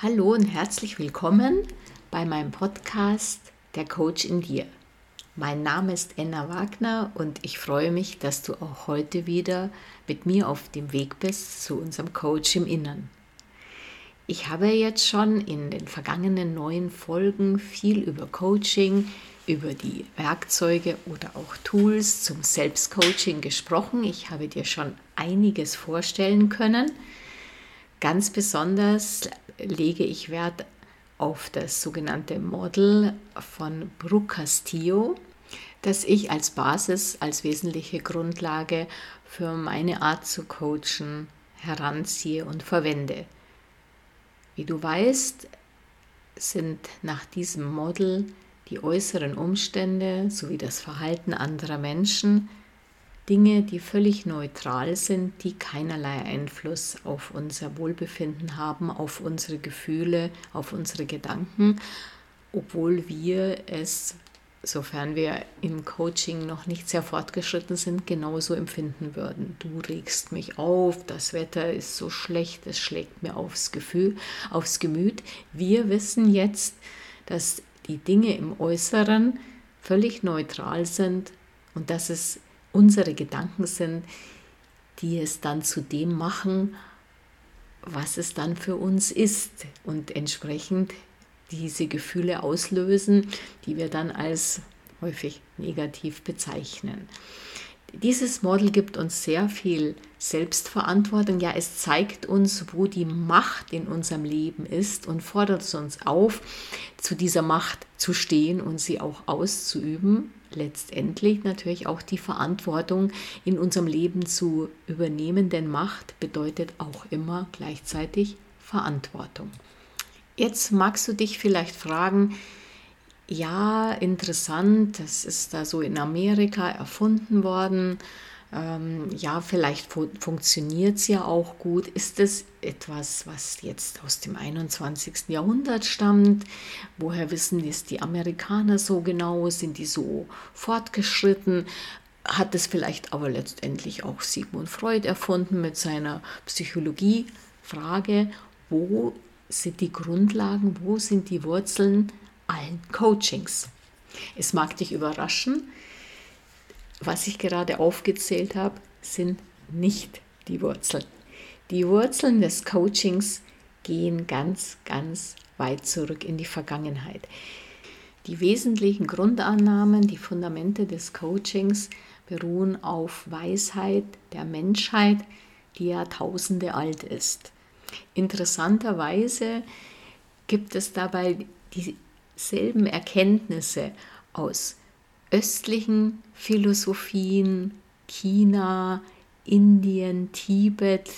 Hallo und herzlich willkommen bei meinem Podcast Der Coach in dir. Mein Name ist Enna Wagner und ich freue mich, dass du auch heute wieder mit mir auf dem Weg bist zu unserem Coach im Innern. Ich habe jetzt schon in den vergangenen neun Folgen viel über Coaching, über die Werkzeuge oder auch Tools zum Selbstcoaching gesprochen. Ich habe dir schon einiges vorstellen können. Ganz besonders lege ich Wert auf das sogenannte Model von Brooke Castillo, das ich als Basis, als wesentliche Grundlage für meine Art zu coachen heranziehe und verwende. Wie du weißt, sind nach diesem Model die äußeren Umstände sowie das Verhalten anderer Menschen Dinge, die völlig neutral sind, die keinerlei Einfluss auf unser Wohlbefinden haben, auf unsere Gefühle, auf unsere Gedanken, obwohl wir es, sofern wir im Coaching noch nicht sehr fortgeschritten sind, genauso empfinden würden. Du regst mich auf, das Wetter ist so schlecht, es schlägt mir aufs Gefühl, aufs Gemüt. Wir wissen jetzt, dass die Dinge im Äußeren völlig neutral sind und dass es unsere Gedanken sind, die es dann zu dem machen, was es dann für uns ist und entsprechend diese Gefühle auslösen, die wir dann als häufig negativ bezeichnen. Dieses Model gibt uns sehr viel Selbstverantwortung. Ja, es zeigt uns, wo die Macht in unserem Leben ist und fordert uns auf, zu dieser Macht zu stehen und sie auch auszuüben. Letztendlich natürlich auch die Verantwortung in unserem Leben zu übernehmen, denn Macht bedeutet auch immer gleichzeitig Verantwortung. Jetzt magst du dich vielleicht fragen, ja, interessant, das ist da so in Amerika erfunden worden. Ähm, ja, vielleicht fu funktioniert es ja auch gut. Ist es etwas, was jetzt aus dem 21. Jahrhundert stammt? Woher wissen es die Amerikaner so genau? Sind die so fortgeschritten? Hat es vielleicht aber letztendlich auch Sigmund Freud erfunden mit seiner Psychologie? Frage, wo sind die Grundlagen, wo sind die Wurzeln allen Coachings. Es mag dich überraschen, was ich gerade aufgezählt habe, sind nicht die Wurzeln. Die Wurzeln des Coachings gehen ganz, ganz weit zurück in die Vergangenheit. Die wesentlichen Grundannahmen, die Fundamente des Coachings beruhen auf Weisheit der Menschheit, die Jahrtausende alt ist. Interessanterweise gibt es dabei die selben Erkenntnisse aus östlichen Philosophien, China, Indien, Tibet,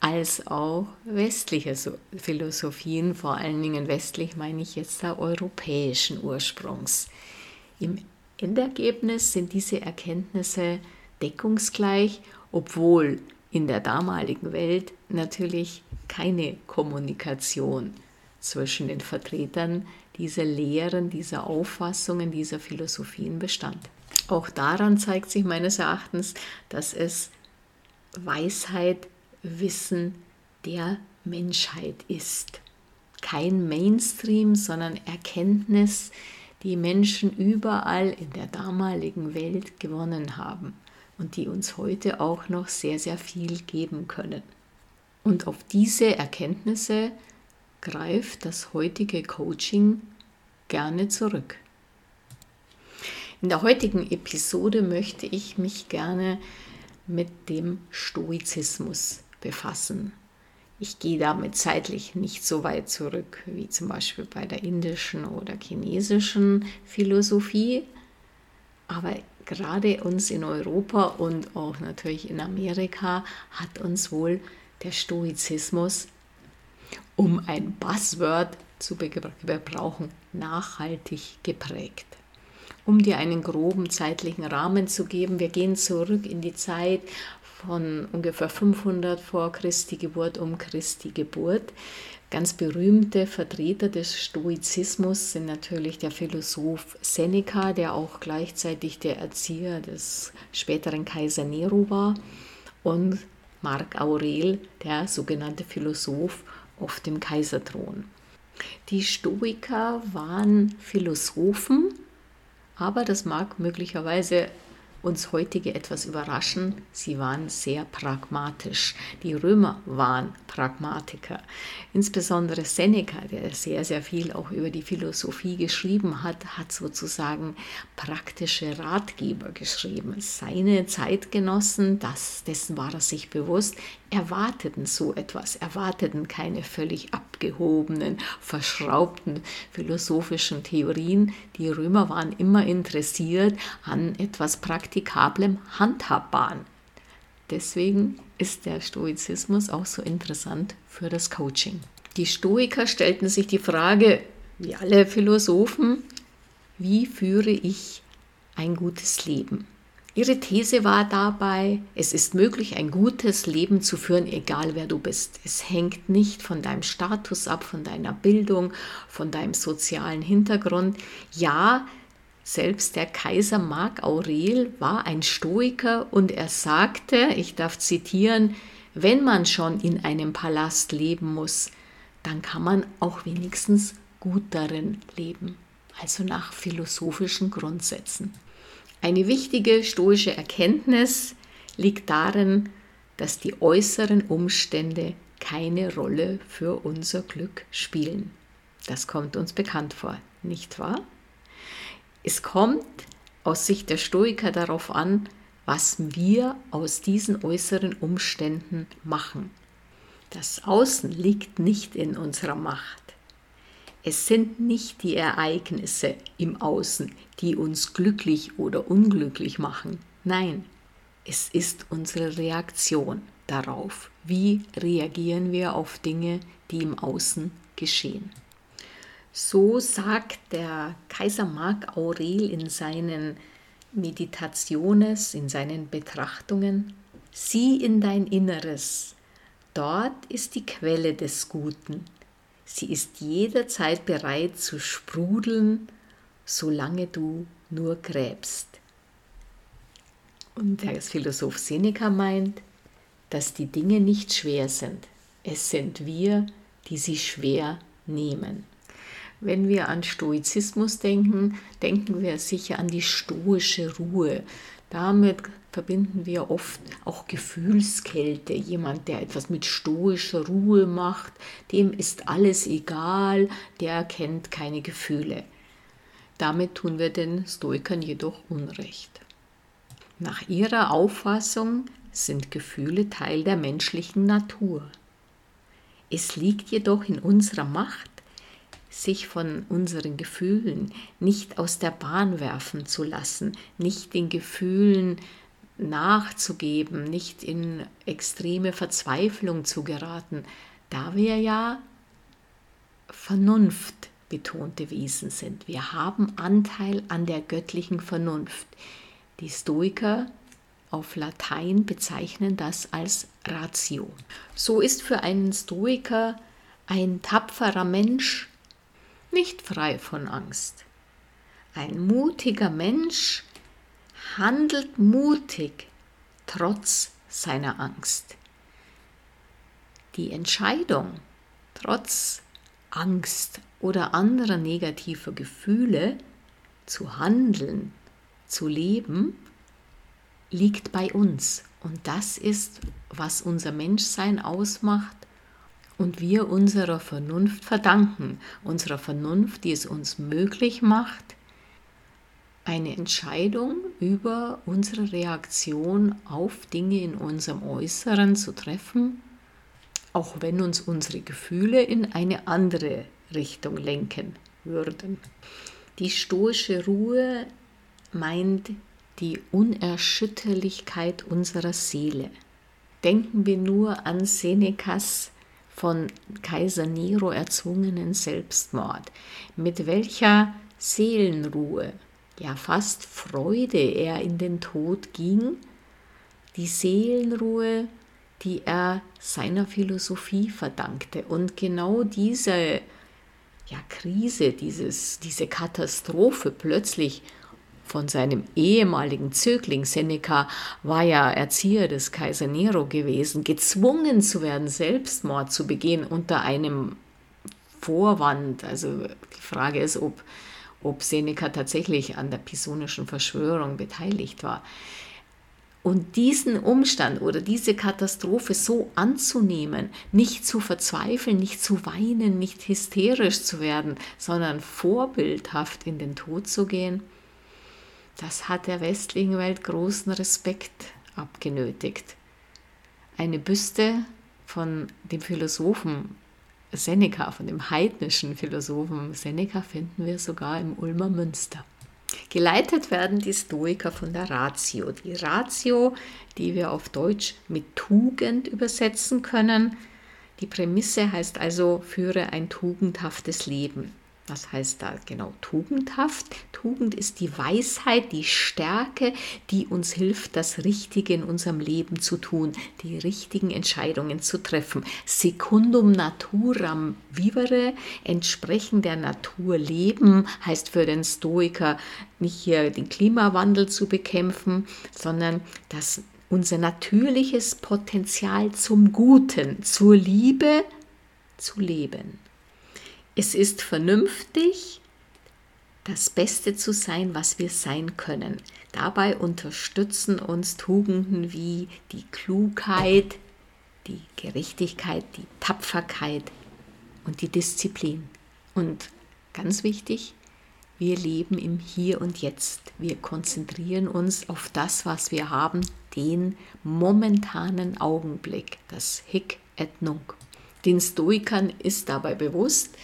als auch westliche Philosophien, vor allen Dingen westlich meine ich jetzt der europäischen Ursprungs. Im Endergebnis sind diese Erkenntnisse deckungsgleich, obwohl in der damaligen Welt natürlich keine Kommunikation zwischen den Vertretern dieser Lehren, dieser Auffassungen, dieser Philosophien bestand. Auch daran zeigt sich meines Erachtens, dass es Weisheit, Wissen der Menschheit ist. Kein Mainstream, sondern Erkenntnis, die Menschen überall in der damaligen Welt gewonnen haben und die uns heute auch noch sehr, sehr viel geben können. Und auf diese Erkenntnisse greift das heutige Coaching gerne zurück. In der heutigen Episode möchte ich mich gerne mit dem Stoizismus befassen. Ich gehe damit zeitlich nicht so weit zurück wie zum Beispiel bei der indischen oder chinesischen Philosophie, aber gerade uns in Europa und auch natürlich in Amerika hat uns wohl der Stoizismus um ein Buzzword zu gebrauchen, nachhaltig geprägt. Um dir einen groben zeitlichen Rahmen zu geben, wir gehen zurück in die Zeit von ungefähr 500 vor Christi Geburt um Christi Geburt. Ganz berühmte Vertreter des Stoizismus sind natürlich der Philosoph Seneca, der auch gleichzeitig der Erzieher des späteren Kaiser Nero war, und Marc Aurel, der sogenannte Philosoph auf dem Kaiserthron. Die Stoiker waren Philosophen, aber das mag möglicherweise uns heutige etwas überraschen. Sie waren sehr pragmatisch. Die Römer waren Pragmatiker. Insbesondere Seneca, der sehr, sehr viel auch über die Philosophie geschrieben hat, hat sozusagen praktische Ratgeber geschrieben. Seine Zeitgenossen, das, dessen war er sich bewusst, erwarteten so etwas, erwarteten keine völlig abgehobenen, verschraubten philosophischen Theorien. Die Römer waren immer interessiert an etwas Praktikablem, Handhabbaren. Deswegen ist der Stoizismus auch so interessant für das Coaching. Die Stoiker stellten sich die Frage, wie alle Philosophen, wie führe ich ein gutes Leben? Ihre These war dabei, es ist möglich, ein gutes Leben zu führen, egal wer du bist. Es hängt nicht von deinem Status ab, von deiner Bildung, von deinem sozialen Hintergrund. Ja, selbst der Kaiser Mark Aurel war ein Stoiker und er sagte, ich darf zitieren, wenn man schon in einem Palast leben muss, dann kann man auch wenigstens gut darin leben, also nach philosophischen Grundsätzen. Eine wichtige stoische Erkenntnis liegt darin, dass die äußeren Umstände keine Rolle für unser Glück spielen. Das kommt uns bekannt vor, nicht wahr? Es kommt aus Sicht der Stoiker darauf an, was wir aus diesen äußeren Umständen machen. Das Außen liegt nicht in unserer Macht. Es sind nicht die Ereignisse im Außen, die uns glücklich oder unglücklich machen. Nein, es ist unsere Reaktion darauf. Wie reagieren wir auf Dinge, die im Außen geschehen? So sagt der Kaiser Mark Aurel in seinen Meditationes, in seinen Betrachtungen, sieh in dein Inneres, dort ist die Quelle des Guten, Sie ist jederzeit bereit zu sprudeln, solange du nur gräbst. Und der Philosoph Seneca meint, dass die Dinge nicht schwer sind. Es sind wir, die sie schwer nehmen. Wenn wir an Stoizismus denken, denken wir sicher an die stoische Ruhe. Damit verbinden wir oft auch Gefühlskälte. Jemand, der etwas mit stoischer Ruhe macht, dem ist alles egal, der kennt keine Gefühle. Damit tun wir den Stoikern jedoch Unrecht. Nach ihrer Auffassung sind Gefühle Teil der menschlichen Natur. Es liegt jedoch in unserer Macht, sich von unseren Gefühlen nicht aus der Bahn werfen zu lassen, nicht den Gefühlen nachzugeben, nicht in extreme Verzweiflung zu geraten, da wir ja Vernunft betonte Wesen sind. Wir haben Anteil an der göttlichen Vernunft. Die Stoiker auf Latein bezeichnen das als Ratio. So ist für einen Stoiker ein tapferer Mensch nicht frei von Angst. Ein mutiger Mensch handelt mutig trotz seiner Angst. Die Entscheidung, trotz Angst oder anderer negativer Gefühle zu handeln, zu leben, liegt bei uns. Und das ist, was unser Menschsein ausmacht und wir unserer Vernunft verdanken, unserer Vernunft, die es uns möglich macht, eine Entscheidung über unsere Reaktion auf Dinge in unserem Äußeren zu treffen, auch wenn uns unsere Gefühle in eine andere Richtung lenken würden. Die stoische Ruhe meint die Unerschütterlichkeit unserer Seele. Denken wir nur an Senecas von Kaiser Nero erzwungenen Selbstmord. Mit welcher Seelenruhe, ja fast Freude er in den Tod ging, die Seelenruhe, die er seiner Philosophie verdankte. Und genau diese ja, Krise, dieses, diese Katastrophe plötzlich von seinem ehemaligen Zögling Seneca war ja Erzieher des Kaiser Nero gewesen, gezwungen zu werden, Selbstmord zu begehen unter einem Vorwand. Also die Frage ist, ob, ob Seneca tatsächlich an der pisonischen Verschwörung beteiligt war. Und diesen Umstand oder diese Katastrophe so anzunehmen, nicht zu verzweifeln, nicht zu weinen, nicht hysterisch zu werden, sondern vorbildhaft in den Tod zu gehen, das hat der westlichen Welt großen Respekt abgenötigt. Eine Büste von dem Philosophen Seneca, von dem heidnischen Philosophen Seneca, finden wir sogar im Ulmer Münster. Geleitet werden die Stoiker von der Ratio. Die Ratio, die wir auf Deutsch mit Tugend übersetzen können. Die Prämisse heißt also, führe ein tugendhaftes Leben. Was heißt da genau tugendhaft? Tugend ist die Weisheit, die Stärke, die uns hilft, das Richtige in unserem Leben zu tun, die richtigen Entscheidungen zu treffen. Secundum naturam vivere, entsprechend der Natur leben, heißt für den Stoiker nicht hier den Klimawandel zu bekämpfen, sondern das unser natürliches Potenzial zum Guten, zur Liebe zu leben. Es ist vernünftig, das Beste zu sein, was wir sein können. Dabei unterstützen uns Tugenden wie die Klugheit, die Gerechtigkeit, die Tapferkeit und die Disziplin. Und ganz wichtig, wir leben im Hier und Jetzt. Wir konzentrieren uns auf das, was wir haben, den momentanen Augenblick, das Hic et Nunc. Den Stoikern ist dabei bewusst,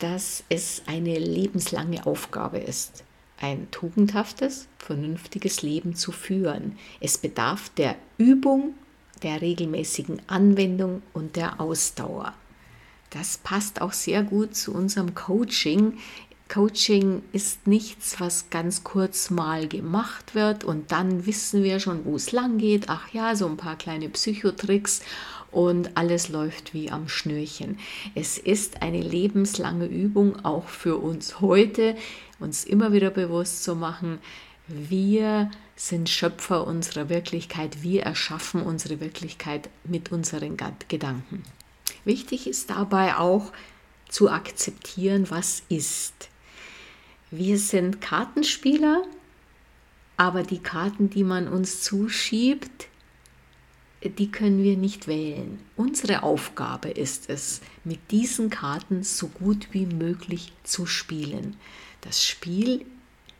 dass es eine lebenslange Aufgabe ist, ein tugendhaftes, vernünftiges Leben zu führen. Es bedarf der Übung, der regelmäßigen Anwendung und der Ausdauer. Das passt auch sehr gut zu unserem Coaching. Coaching ist nichts, was ganz kurz mal gemacht wird und dann wissen wir schon, wo es lang geht. Ach ja, so ein paar kleine Psychotricks und alles läuft wie am Schnürchen. Es ist eine lebenslange Übung auch für uns heute, uns immer wieder bewusst zu machen, wir sind Schöpfer unserer Wirklichkeit, wir erschaffen unsere Wirklichkeit mit unseren Gedanken. Wichtig ist dabei auch zu akzeptieren, was ist. Wir sind Kartenspieler, aber die Karten, die man uns zuschiebt, die können wir nicht wählen. Unsere Aufgabe ist es, mit diesen Karten so gut wie möglich zu spielen. Das Spiel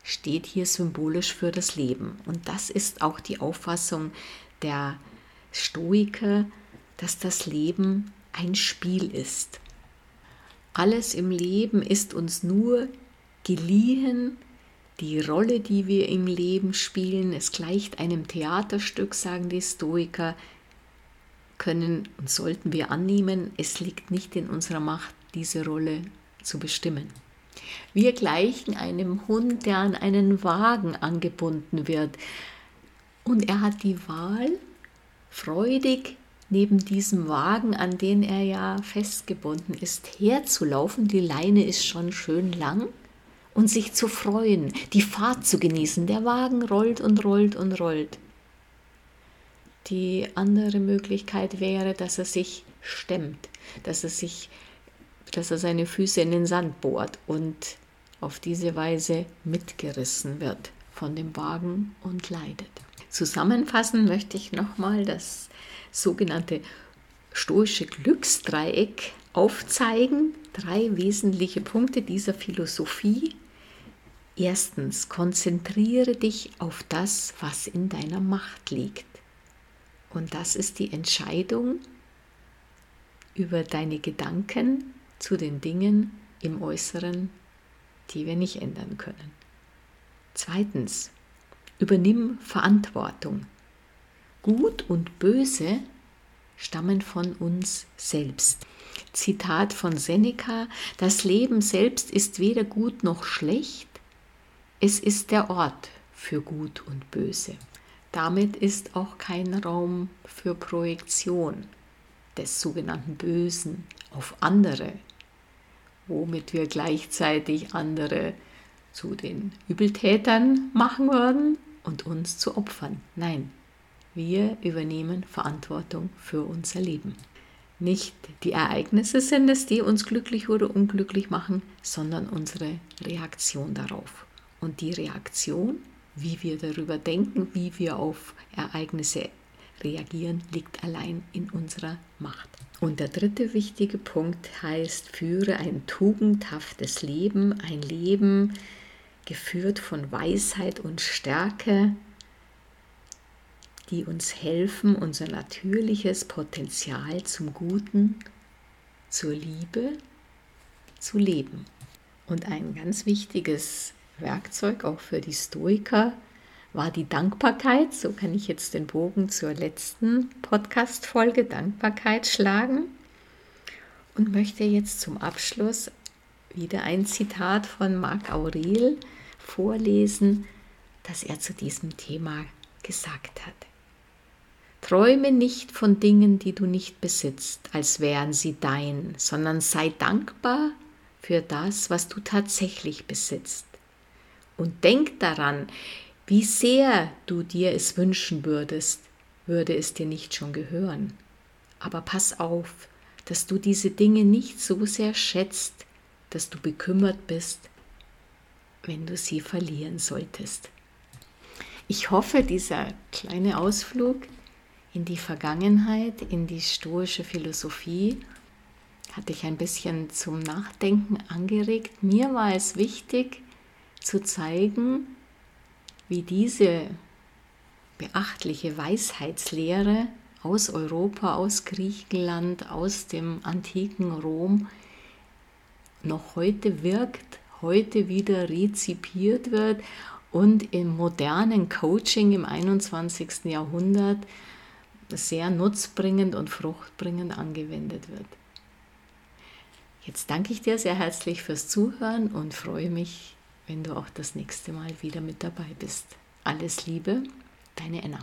steht hier symbolisch für das Leben. Und das ist auch die Auffassung der Stoiker, dass das Leben ein Spiel ist. Alles im Leben ist uns nur geliehen, die Rolle, die wir im Leben spielen, es gleicht einem Theaterstück, sagen die Stoiker, können und sollten wir annehmen, es liegt nicht in unserer Macht, diese Rolle zu bestimmen. Wir gleichen einem Hund, der an einen Wagen angebunden wird. Und er hat die Wahl, freudig neben diesem Wagen, an den er ja festgebunden ist, herzulaufen. Die Leine ist schon schön lang und sich zu freuen, die Fahrt zu genießen. Der Wagen rollt und rollt und rollt. Die andere Möglichkeit wäre, dass er sich stemmt, dass er sich, dass er seine Füße in den Sand bohrt und auf diese Weise mitgerissen wird von dem Wagen und leidet. Zusammenfassen möchte ich nochmal das sogenannte stoische Glücksdreieck aufzeigen. Drei wesentliche Punkte dieser Philosophie. Erstens, konzentriere dich auf das, was in deiner Macht liegt. Und das ist die Entscheidung über deine Gedanken zu den Dingen im Äußeren, die wir nicht ändern können. Zweitens, übernimm Verantwortung. Gut und Böse stammen von uns selbst. Zitat von Seneca, das Leben selbst ist weder gut noch schlecht, es ist der Ort für Gut und Böse. Damit ist auch kein Raum für Projektion des sogenannten Bösen auf andere, womit wir gleichzeitig andere zu den Übeltätern machen würden und uns zu Opfern. Nein, wir übernehmen Verantwortung für unser Leben. Nicht die Ereignisse sind es, die uns glücklich oder unglücklich machen, sondern unsere Reaktion darauf. Und die Reaktion, wie wir darüber denken, wie wir auf Ereignisse reagieren, liegt allein in unserer Macht. Und der dritte wichtige Punkt heißt, führe ein tugendhaftes Leben, ein Leben geführt von Weisheit und Stärke, die uns helfen, unser natürliches Potenzial zum Guten, zur Liebe zu leben. Und ein ganz wichtiges Werkzeug auch für die Stoiker war die Dankbarkeit. So kann ich jetzt den Bogen zur letzten Podcast-Folge Dankbarkeit schlagen und möchte jetzt zum Abschluss wieder ein Zitat von Marc Aurel vorlesen, das er zu diesem Thema gesagt hat. Träume nicht von Dingen, die du nicht besitzt, als wären sie dein, sondern sei dankbar für das, was du tatsächlich besitzt. Und denk daran, wie sehr du dir es wünschen würdest, würde es dir nicht schon gehören. Aber pass auf, dass du diese Dinge nicht so sehr schätzt, dass du bekümmert bist, wenn du sie verlieren solltest. Ich hoffe, dieser kleine Ausflug in die Vergangenheit, in die stoische Philosophie, hat dich ein bisschen zum Nachdenken angeregt. Mir war es wichtig zu zeigen, wie diese beachtliche Weisheitslehre aus Europa, aus Griechenland, aus dem antiken Rom noch heute wirkt, heute wieder rezipiert wird und im modernen Coaching im 21. Jahrhundert sehr nutzbringend und fruchtbringend angewendet wird. Jetzt danke ich dir sehr herzlich fürs Zuhören und freue mich, wenn du auch das nächste Mal wieder mit dabei bist. Alles Liebe, deine Enna.